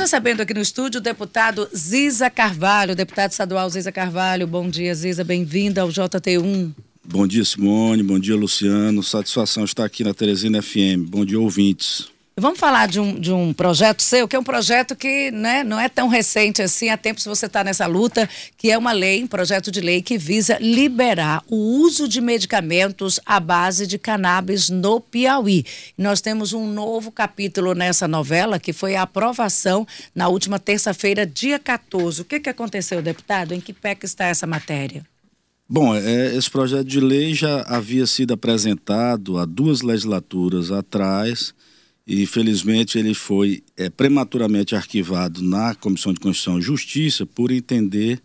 recebendo aqui no estúdio o deputado Ziza Carvalho, deputado estadual Ziza Carvalho. Bom dia, Ziza, bem-vinda ao JT1. Bom dia, Simone. Bom dia, Luciano. Satisfação estar aqui na Teresina FM. Bom dia, ouvintes. Vamos falar de um, de um projeto seu, que é um projeto que né, não é tão recente assim, há tempos você está nessa luta, que é uma lei, um projeto de lei que visa liberar o uso de medicamentos à base de cannabis no Piauí. Nós temos um novo capítulo nessa novela, que foi a aprovação na última terça-feira, dia 14. O que, que aconteceu, deputado? Em que pé que está essa matéria? Bom, é, esse projeto de lei já havia sido apresentado há duas legislaturas atrás e ele foi é, prematuramente arquivado na Comissão de Constituição e Justiça por entender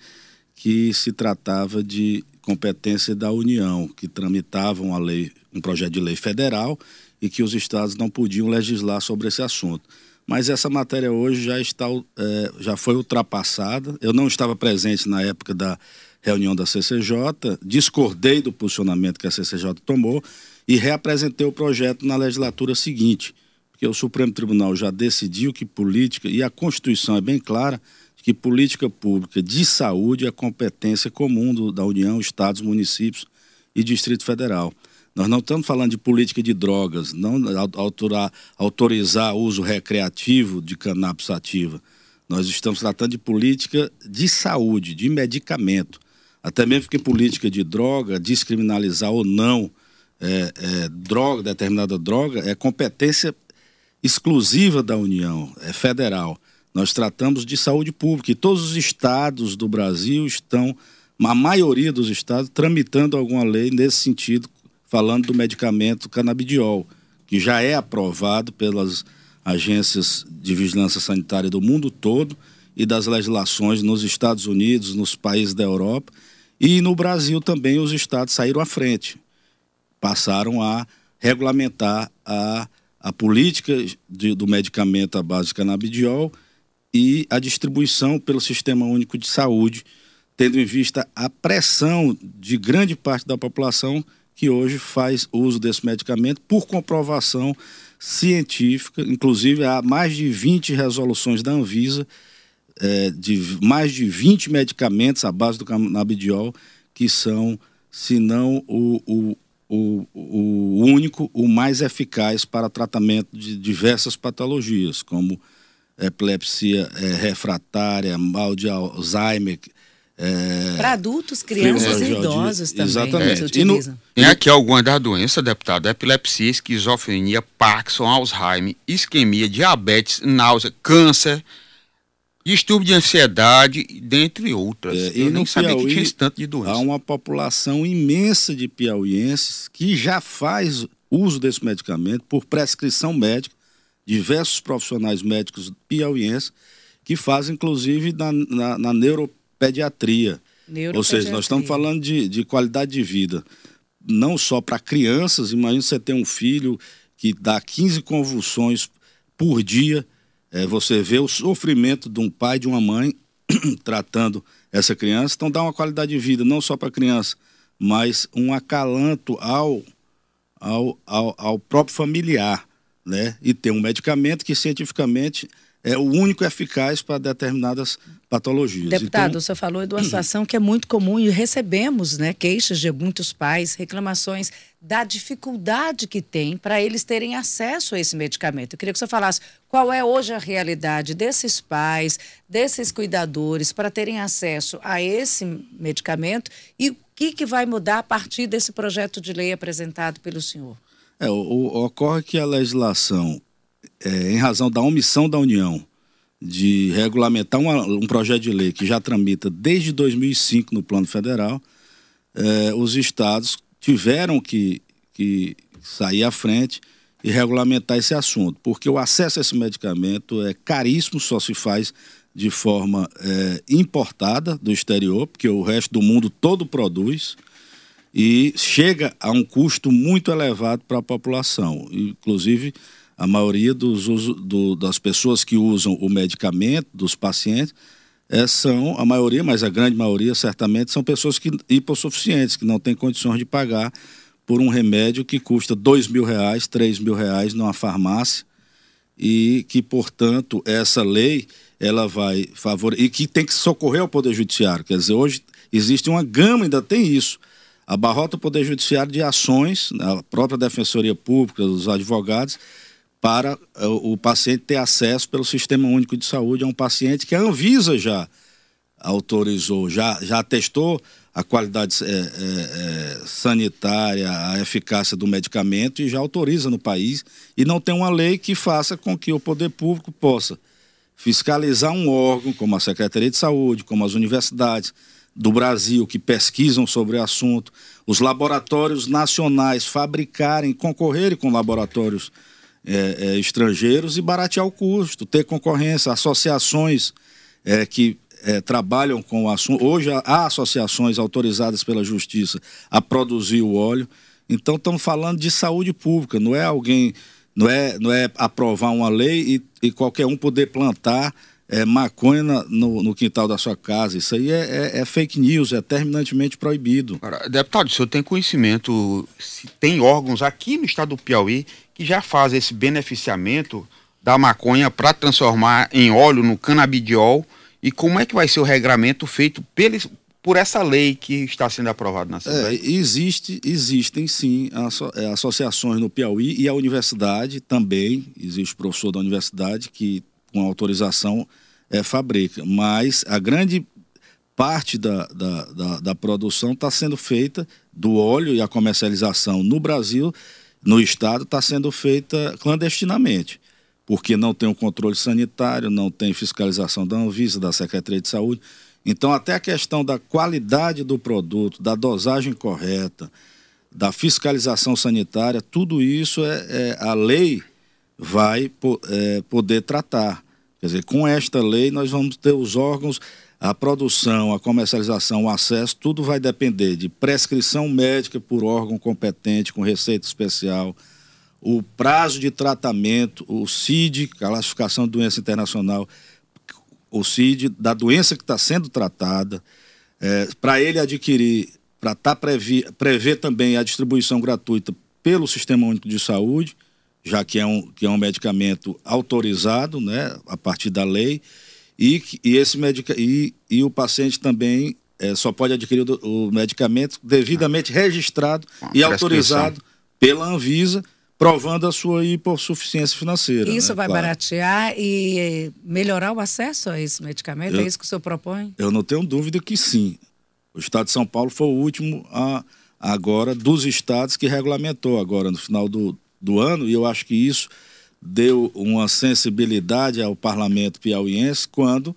que se tratava de competência da União, que tramitavam a lei, um projeto de lei federal e que os estados não podiam legislar sobre esse assunto. Mas essa matéria hoje já está, é, já foi ultrapassada. Eu não estava presente na época da reunião da CCJ, discordei do posicionamento que a CCJ tomou e reapresentei o projeto na legislatura seguinte porque o Supremo Tribunal já decidiu que política, e a Constituição é bem clara, que política pública de saúde é competência comum do, da União, Estados, municípios e Distrito Federal. Nós não estamos falando de política de drogas, não autorar, autorizar uso recreativo de cannabis sativa. Nós estamos tratando de política de saúde, de medicamento. Até mesmo porque política de droga, descriminalizar ou não é, é, droga, determinada droga, é competência exclusiva da União, é federal. Nós tratamos de saúde pública e todos os estados do Brasil estão, a maioria dos estados, tramitando alguma lei nesse sentido, falando do medicamento canabidiol, que já é aprovado pelas agências de vigilância sanitária do mundo todo e das legislações nos Estados Unidos, nos países da Europa e no Brasil também os estados saíram à frente, passaram a regulamentar a a política de, do medicamento à base de canabidiol e a distribuição pelo Sistema Único de Saúde, tendo em vista a pressão de grande parte da população que hoje faz uso desse medicamento por comprovação científica, inclusive há mais de 20 resoluções da Anvisa, é, de mais de 20 medicamentos à base do canabidiol que são, se não o, o, o, o único, o mais eficaz para tratamento de diversas patologias, como epilepsia é, refratária, mal de Alzheimer. É, para adultos, crianças e idosos também. Exatamente. É, e no, tem aqui algumas das doenças, deputado: epilepsia, esquizofrenia, Parkinson, Alzheimer, isquemia, diabetes, náusea, câncer distúrbio de ansiedade, dentre outras. É, Eu nem sabia Piauí, que tinha esse tanto de doença. Há uma população imensa de piauienses que já faz uso desse medicamento por prescrição médica, diversos profissionais médicos piauienses que fazem, inclusive, na, na, na neuropediatria. neuropediatria. Ou seja, nós estamos falando de, de qualidade de vida. Não só para crianças, imagina você ter um filho que dá 15 convulsões por dia, é, você vê o sofrimento de um pai, de uma mãe tratando essa criança. Então dá uma qualidade de vida não só para a criança, mas um acalanto ao, ao, ao, ao próprio familiar, né? E ter um medicamento que cientificamente é o único eficaz para determinadas patologias. Deputado, então... você falou de uma situação que é muito comum e recebemos né, queixas de muitos pais, reclamações da dificuldade que tem para eles terem acesso a esse medicamento. Eu queria que você falasse qual é hoje a realidade desses pais, desses cuidadores, para terem acesso a esse medicamento e o que, que vai mudar a partir desse projeto de lei apresentado pelo senhor. É, o, o, ocorre que a legislação é, em razão da omissão da União de regulamentar uma, um projeto de lei que já tramita desde 2005 no plano federal, é, os estados tiveram que, que sair à frente e regulamentar esse assunto, porque o acesso a esse medicamento é caríssimo, só se faz de forma é, importada do exterior, porque o resto do mundo todo produz, e chega a um custo muito elevado para a população. Inclusive, a maioria dos, do, das pessoas que usam o medicamento, dos pacientes, é, são, a maioria, mas a grande maioria certamente, são pessoas que, hipossuficientes, que não têm condições de pagar por um remédio que custa dois mil reais, três mil reais numa farmácia e que, portanto, essa lei ela vai favorecer e que tem que socorrer ao Poder Judiciário. Quer dizer, hoje existe uma gama, ainda tem isso. Abarrota o Poder Judiciário de ações, a própria Defensoria Pública, os advogados, para eh, o paciente ter acesso pelo Sistema Único de Saúde a um paciente que a Anvisa já autorizou, já, já testou a qualidade é, é, sanitária, a eficácia do medicamento e já autoriza no país. E não tem uma lei que faça com que o poder público possa fiscalizar um órgão como a Secretaria de Saúde, como as universidades do Brasil que pesquisam sobre o assunto, os laboratórios nacionais fabricarem, concorrerem com laboratórios é, é, estrangeiros e baratear o custo, ter concorrência, associações é, que é, trabalham com o assunto. Hoje há associações autorizadas pela Justiça a produzir o óleo. Então estamos falando de saúde pública, não é alguém, não é, não é aprovar uma lei e, e qualquer um poder plantar é, maconha no, no, quintal da sua casa. Isso aí é, é, é fake news, é terminantemente proibido. Deputado, o senhor tem conhecimento, se tem órgãos aqui no estado do Piauí que já fazem esse beneficiamento da maconha para transformar em óleo no canabidiol? E como é que vai ser o regramento feito pelos, por essa lei que está sendo aprovada na Assembleia? É, existe, existem sim é, associações no Piauí e a universidade também, existe professor da universidade que com autorização é, fabrica, mas a grande parte da, da, da, da produção está sendo feita do óleo e a comercialização no Brasil, no estado, está sendo feita clandestinamente porque não tem o um controle sanitário, não tem fiscalização da Anvisa, da Secretaria de Saúde. Então, até a questão da qualidade do produto, da dosagem correta, da fiscalização sanitária, tudo isso é, é a lei vai é, poder tratar. Quer dizer, com esta lei nós vamos ter os órgãos, a produção, a comercialização, o acesso, tudo vai depender de prescrição médica por órgão competente, com receita especial, o prazo de tratamento, o CID, classificação de doença internacional, o CID da doença que está sendo tratada, é, para ele adquirir, para tá prever, também a distribuição gratuita pelo Sistema Único de Saúde, já que é um, que é um medicamento autorizado né, a partir da lei, e, e, esse medica, e, e o paciente também é, só pode adquirir o, o medicamento devidamente registrado e autorizado pela Anvisa provando a sua hipossuficiência financeira. Isso né? vai claro. baratear e melhorar o acesso a esse medicamento? É eu, é isso que o senhor propõe? Eu não tenho dúvida que sim. O estado de São Paulo foi o último a, agora dos estados que regulamentou agora no final do, do ano, e eu acho que isso deu uma sensibilidade ao parlamento piauiense quando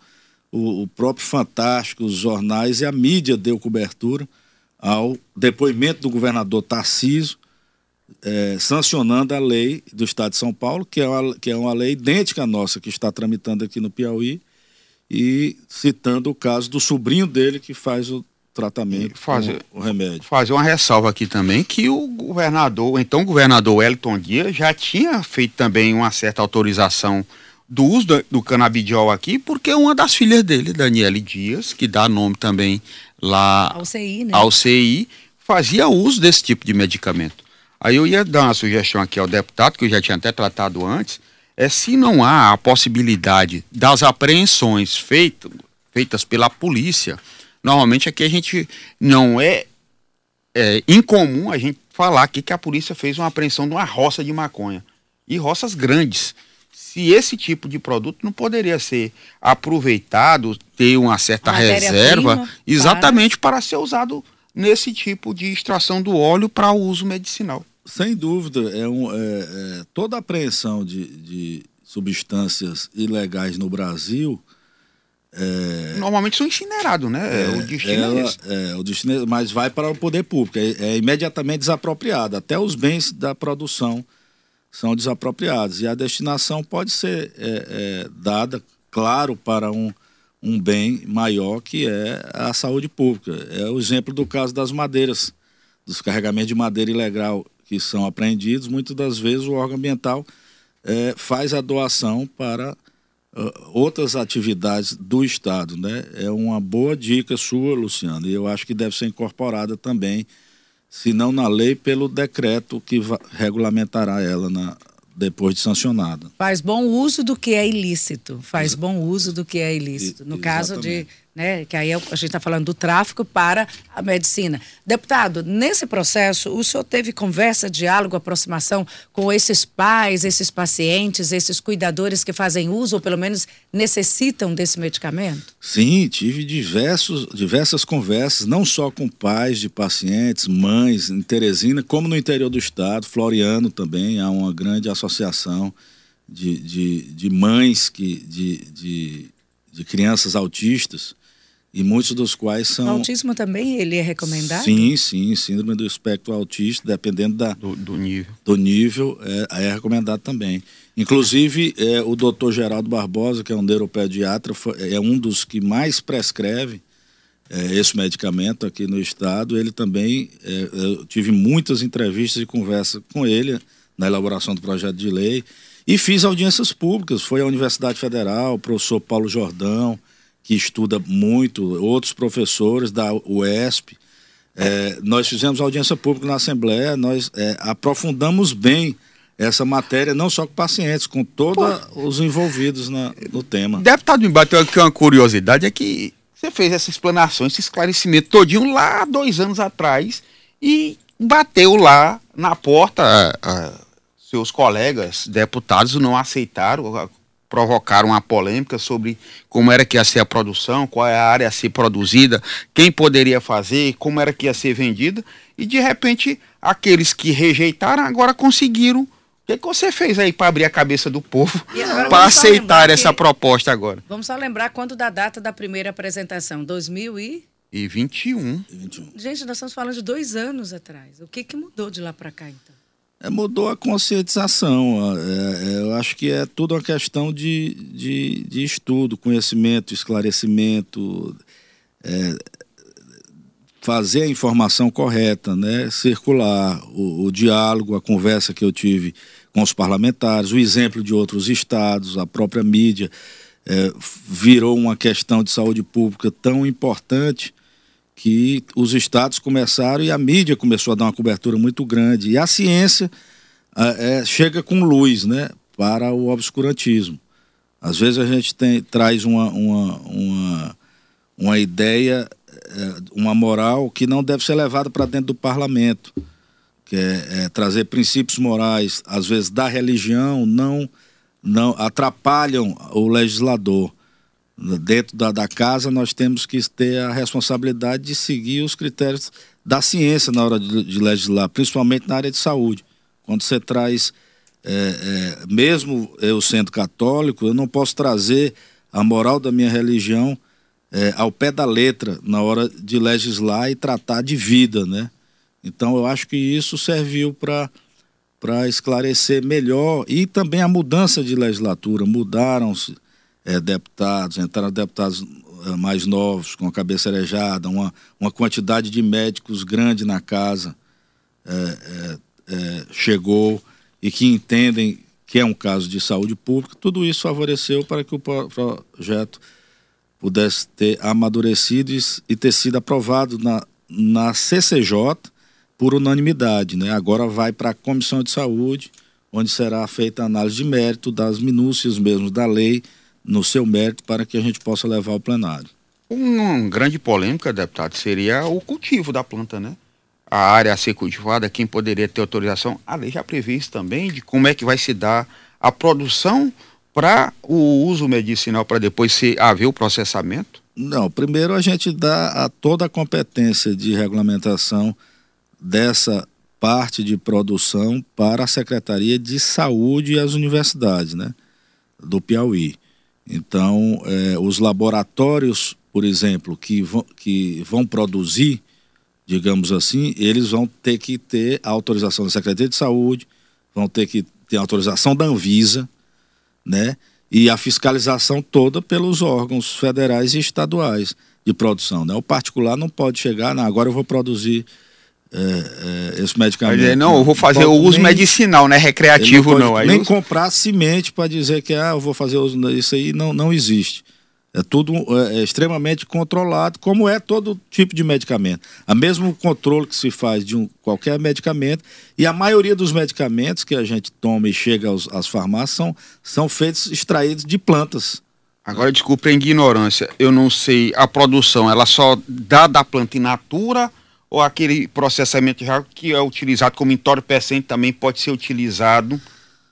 o, o próprio Fantástico, os jornais e a mídia deu cobertura ao depoimento do governador Tarciso, é, sancionando a lei do Estado de São Paulo, que é, uma, que é uma lei idêntica à nossa, que está tramitando aqui no Piauí, e citando o caso do sobrinho dele que faz o tratamento, fazer, o remédio. Fazer uma ressalva aqui também que o governador, então o governador Wellington Dias já tinha feito também uma certa autorização do uso do, do canabidiol aqui, porque uma das filhas dele, Daniele Dias, que dá nome também lá ao CI, né? ao CI fazia uso desse tipo de medicamento. Aí eu ia dar uma sugestão aqui ao deputado, que eu já tinha até tratado antes, é se não há a possibilidade das apreensões feito, feitas pela polícia, normalmente aqui a gente não é, é incomum a gente falar aqui que a polícia fez uma apreensão de uma roça de maconha. E roças grandes. Se esse tipo de produto não poderia ser aproveitado, ter uma certa reserva, exatamente para... para ser usado nesse tipo de extração do óleo para uso medicinal. Sem dúvida, é, um, é, é toda a apreensão de, de, substâncias ilegais no Brasil. É, Normalmente são incinerados, né? É, o destino ela, é esse. É, o destino, mas vai para o poder público, é, é imediatamente desapropriado. Até os bens da produção são desapropriados. E a destinação pode ser é, dada, claro, para um, um bem maior que é a saúde pública. É o exemplo do caso das madeiras, dos carregamentos de madeira ilegal que são apreendidos. Muitas das vezes o órgão ambiental é, faz a doação para outras atividades do Estado. Né? É uma boa dica sua, Luciano, e eu acho que deve ser incorporada também, se não na lei, pelo decreto que regulamentará ela na, depois de sancionada. Faz bom uso do que é ilícito. Faz bom uso do que é ilícito. No caso de né? Que aí é a gente está falando do tráfico para a medicina. Deputado, nesse processo, o senhor teve conversa, diálogo, aproximação com esses pais, esses pacientes, esses cuidadores que fazem uso ou pelo menos necessitam desse medicamento? Sim, tive diversos, diversas conversas, não só com pais de pacientes, mães em Teresina, como no interior do estado, Floriano também, há uma grande associação de, de, de mães que, de, de, de crianças autistas e muitos dos quais são. O autismo também ele é recomendado? Sim, sim, síndrome do espectro autista, dependendo da, do, do nível. Do nível, é, é recomendado também. Inclusive, é, o doutor Geraldo Barbosa, que é um neuropediatra, é um dos que mais prescreve é, esse medicamento aqui no estado. Ele também, é, eu tive muitas entrevistas e conversas com ele na elaboração do projeto de lei. E fiz audiências públicas, foi à Universidade Federal, o professor Paulo Jordão, que estuda muito, outros professores da UESP. É, nós fizemos audiência pública na Assembleia, nós é, aprofundamos bem essa matéria, não só com pacientes, com todos os envolvidos na, no tema. Deputado, me bateu aqui uma curiosidade, é que você fez essa explanação, esse esclarecimento todinho lá dois anos atrás e bateu lá na porta, a, seus colegas deputados não aceitaram, provocaram uma polêmica sobre como era que ia ser a produção, qual é a área a ser produzida, quem poderia fazer, como era que ia ser vendida, e de repente aqueles que rejeitaram agora conseguiram. O que, que você fez aí para abrir a cabeça do povo para aceitar essa que... proposta agora? Vamos só lembrar quando da data da primeira apresentação, 2000 e... E 21. Gente, nós estamos falando de dois anos atrás. O que, que mudou de lá para cá, então? É, mudou a conscientização. É, é, eu acho que é tudo uma questão de, de, de estudo, conhecimento, esclarecimento, é, fazer a informação correta, né? circular, o, o, diálogo, a conversa que eu tive com os parlamentares, o exemplo de outros estados, a própria mídia. É, virou uma questão de saúde pública tão importante que os estados começaram e a mídia começou a dar uma cobertura muito grande. E a ciência é, chega com luz né, para o obscurantismo. Às vezes a gente tem, traz uma, uma, uma, uma ideia, é, uma moral que não deve ser levada para dentro do parlamento, que é, é, trazer princípios morais, às vezes da religião, não, não atrapalham o legislador dentro da, da, casa, nós temos que ter a responsabilidade de seguir os critérios da ciência na hora de, de legislar, principalmente na área de saúde. Quando você traz, é, é, mesmo eu sendo católico, eu não posso trazer a moral da minha religião é, ao pé da letra na hora de legislar e tratar de vida, né? Então eu acho que isso serviu para para esclarecer melhor e também a mudança de legislatura, mudaram-se é, deputados, entraram deputados é, mais novos, com a cabeça arejada, uma, uma quantidade de médicos grande na casa é, é, é, chegou e que entendem que é um caso de saúde pública, tudo isso favoreceu para que o projeto pudesse ter amadurecido e ter sido aprovado na, na CCJ por unanimidade. Né? Agora vai para a Comissão de Saúde, onde será feita a análise de mérito das minúcias mesmo da lei no seu mérito para que a gente possa levar ao plenário. Uma grande polêmica, deputado, seria o cultivo da planta, né? A área a ser cultivada, quem poderia ter autorização. A lei já prevê isso também, de como é que vai se dar a produção para o uso medicinal, para depois se haver o processamento? Não, primeiro a gente dá a toda a competência de regulamentação dessa parte de produção para a Secretaria de Saúde e as universidades, né? Do Piauí. Então, é, os laboratórios, por exemplo, que vão, que vão produzir, digamos assim, eles vão ter que ter a autorização da Secretaria de Saúde, vão ter que ter a autorização da Anvisa, né? E a fiscalização toda pelos órgãos federais e estaduais de produção. Né? O particular não pode chegar, não, agora eu vou produzir é, é, esse medicamento. Dizer, não, eu vou fazer o uso nem, medicinal, não é recreativo, não. nem comprar semente para dizer que ah, eu vou fazer uso isso aí não, não existe. É tudo é, é extremamente controlado, como é todo tipo de medicamento. A mesmo controle que se faz de um, qualquer medicamento, e a maioria dos medicamentos que a gente toma e chega aos, às farmácias são, são feitos, extraídos de plantas. Agora, desculpe a ignorância, eu não sei, a produção, ela só dá da planta in natura ou aquele processamento já que é utilizado como entorpecente também pode ser utilizado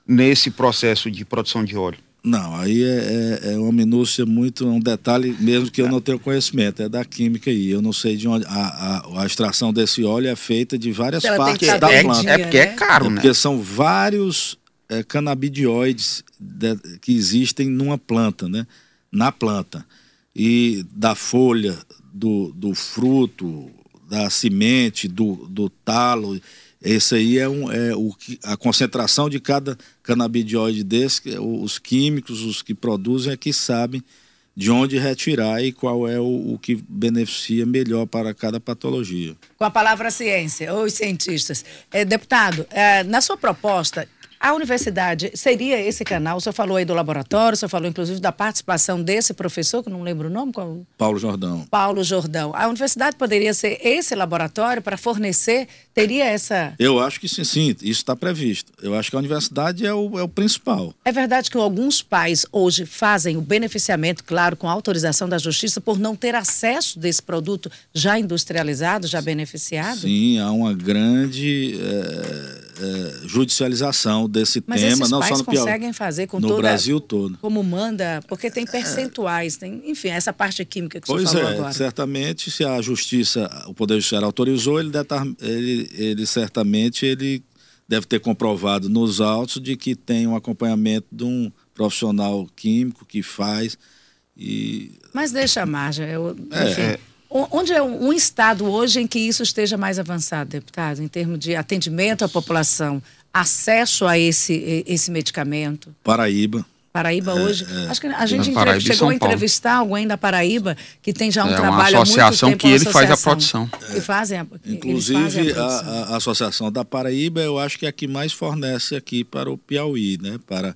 nesse processo de produção de óleo? Não, aí é, é, é uma minúcia muito, um detalhe mesmo que eu não tenho conhecimento, é da química aí. Eu não sei de onde. A, a, a extração desse óleo é feita de várias Ela partes da é, planta. É porque é caro, é né? Porque são vários é, canabidioides de, que existem numa planta, né? Na planta. E da folha, do, do fruto, da semente, do, do talo esse aí é, um, é o, a concentração de cada canabidioide desse, é os químicos, os que produzem, é que sabem de onde retirar e qual é o, o, que beneficia melhor para cada patologia. Com a palavra ciência, os cientistas. É, deputado, é, na sua proposta, a universidade seria esse canal? O senhor falou aí do laboratório, o senhor falou inclusive da participação desse professor, que não lembro o nome. Qual? Paulo Jordão. Paulo Jordão. A universidade poderia ser esse laboratório para fornecer, teria essa. Eu acho que sim, sim, isso está previsto. Eu acho que a universidade é o, é o principal. É verdade que alguns pais hoje fazem o beneficiamento, claro, com autorização da justiça, por não ter acesso desse produto já industrializado, já beneficiado? Sim, há uma grande. É é, judicialização desse Mas tema, não só no Piauí. conseguem fazer com no toda, Brasil todo. Como manda, porque tem percentuais, tem, enfim, essa parte química que pois você falou é, agora. certamente, se a justiça, o Poder Judiciário autorizou, ele, ele, ele certamente ele deve ter comprovado nos autos de que tem um acompanhamento de um profissional químico que faz e... Mas deixa a margem, eu, é, enfim... É, Onde é um estado hoje em que isso esteja mais avançado, deputado, em termos de atendimento à população, acesso a esse, esse medicamento? Paraíba. Paraíba é, hoje. É, Acho que a gente entre... chegou a entrevistar alguém da Paraíba que tem já um é trabalho uma associação há muito tempo, que ele faz a produção. Que fazem a, Inclusive fazem a, a, a, associação da Paraíba, eu acho que é a que mais fornece aqui para o Piauí, né? Para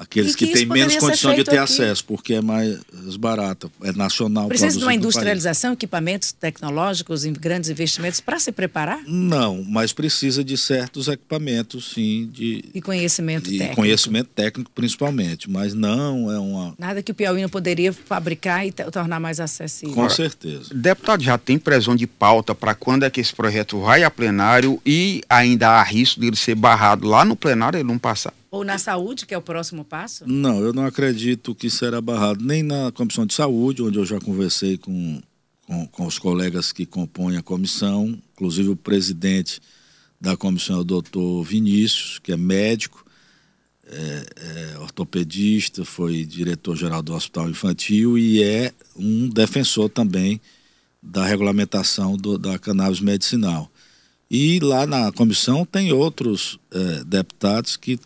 aqueles que, que têm menos condição de ter aqui. acesso, porque é mais barato, é nacional. Precisa de uma industrialização, equipamentos tecnológicos, grandes investimentos para se preparar? Não, mas precisa de certos equipamentos, sim, de e conhecimento e técnico. conhecimento técnico principalmente, mas não é uma nada que o Piauí não poderia fabricar e tornar mais acessível. Com certeza. Deputado já tem previsão de pauta para quando é que esse projeto vai a plenário e ainda há risco de ele ser barrado lá no plenário e não passar? Ou na saúde, que é o próximo passo? Não, eu não acredito que será barrado nem na Comissão de Saúde, onde eu já conversei com, com, com os colegas que compõem a comissão, inclusive o presidente da comissão é o doutor Vinícius, que é médico, é, é ortopedista, foi diretor-geral do Hospital Infantil e é um defensor também da regulamentação do, da cannabis medicinal. E lá na comissão tem outros é, deputados que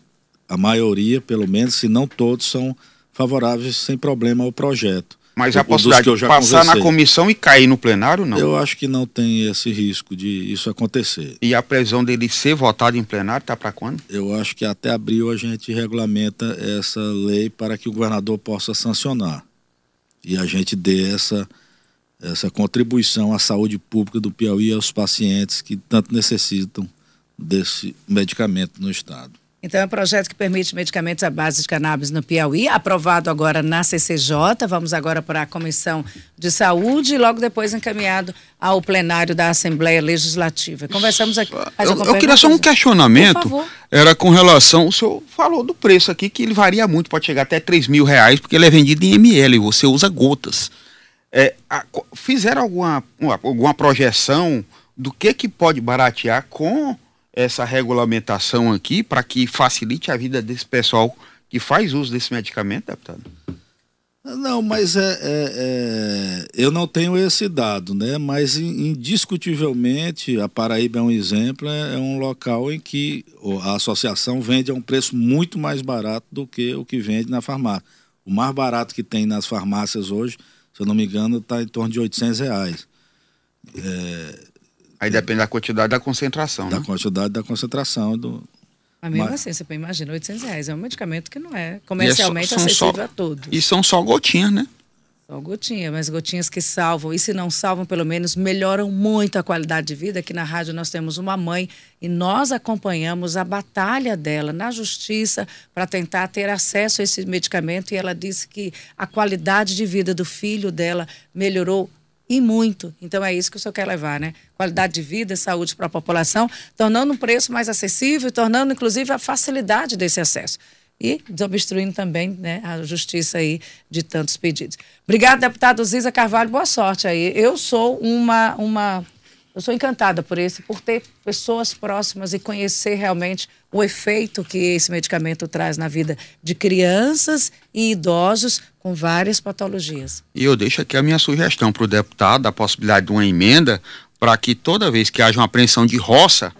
a maioria, pelo menos, se não todos, são favoráveis sem problema ao projeto. Mas a possibilidade de passar conversei. na comissão e cair no plenário, não? Eu acho que não tem esse risco de isso acontecer. E a previsão dele ser votado em plenário está para quando? Eu acho que até abril a gente regulamenta essa lei para que o governador possa sancionar. E a gente dê essa, essa contribuição à saúde pública do Piauí e aos pacientes que tanto necessitam desse medicamento no Estado. Então, é um projeto que permite medicamentos à base de cannabis no Piauí, aprovado agora na CCJ. Vamos agora para a Comissão de Saúde e logo depois encaminhado ao plenário da Assembleia Legislativa. Conversamos aqui. Eu, eu queria só um questionamento. Era com relação. O senhor falou do preço aqui, que ele varia muito, pode chegar até 3 mil reais, porque ele é vendido em ml e você usa gotas. É, a, fizeram alguma, uma, alguma projeção do que, que pode baratear com essa regulamentação aqui para que facilite a vida desse pessoal que faz uso desse medicamento, deputado? Não, mas é, é, é, eu não tenho esse dado, né? Mas indiscutivelmente a Paraíba é um exemplo, é, é um local em que a associação vende a um preço muito mais barato do que o que vende na farmácia. O mais barato que tem nas farmácias hoje, se eu não me engano, está em torno de 800 reais. É, Aí depende da quantidade da concentração, Da né? quantidade da concentração do... Mas mesmo Mas... assim, você imagina, 800 reais é um medicamento que não é comercialmente é só, acessível só, a todos. E são só gotinhas, né? São gotinhas, mas gotinhas que salvam. E se não salvam, pelo menos melhoram muito a qualidade de vida. Aqui na rádio nós temos uma mãe e nós acompanhamos a batalha dela na justiça para tentar ter acesso a esse medicamento. E ela disse que a qualidade de vida do filho dela melhorou e muito. Então é isso que o senhor quer levar, né? Qualidade de vida saúde para a população, tornando o preço mais acessível tornando, inclusive, a facilidade desse acesso e desobstruindo também né, a justiça aí de tantos pedidos. Obrigada, deputado Ziza Carvalho, boa sorte aí. Eu sou uma, uma eu sou encantada por esse, por ter pessoas próximas e conhecer realmente o efeito que esse medicamento traz na vida de crianças e idosos com várias patologias. E eu deixo aqui a minha sugestão para o deputado, a possibilidade de uma emenda para que toda vez que haja uma apreensão de roça,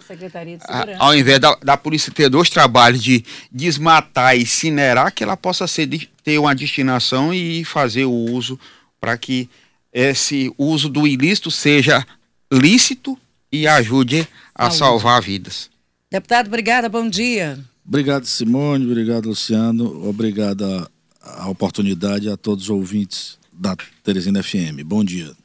a, ao invés da, da, polícia ter dois trabalhos de desmatar e incinerar, que ela possa ser, ter uma destinação e fazer o uso para que esse uso do ilícito seja lícito e ajude a Saúde. salvar vidas. Deputado, obrigada, bom dia. Obrigado, Simone, obrigado, Luciano, obrigado a, a oportunidade a todos os ouvintes da Teresina FM. Bom dia.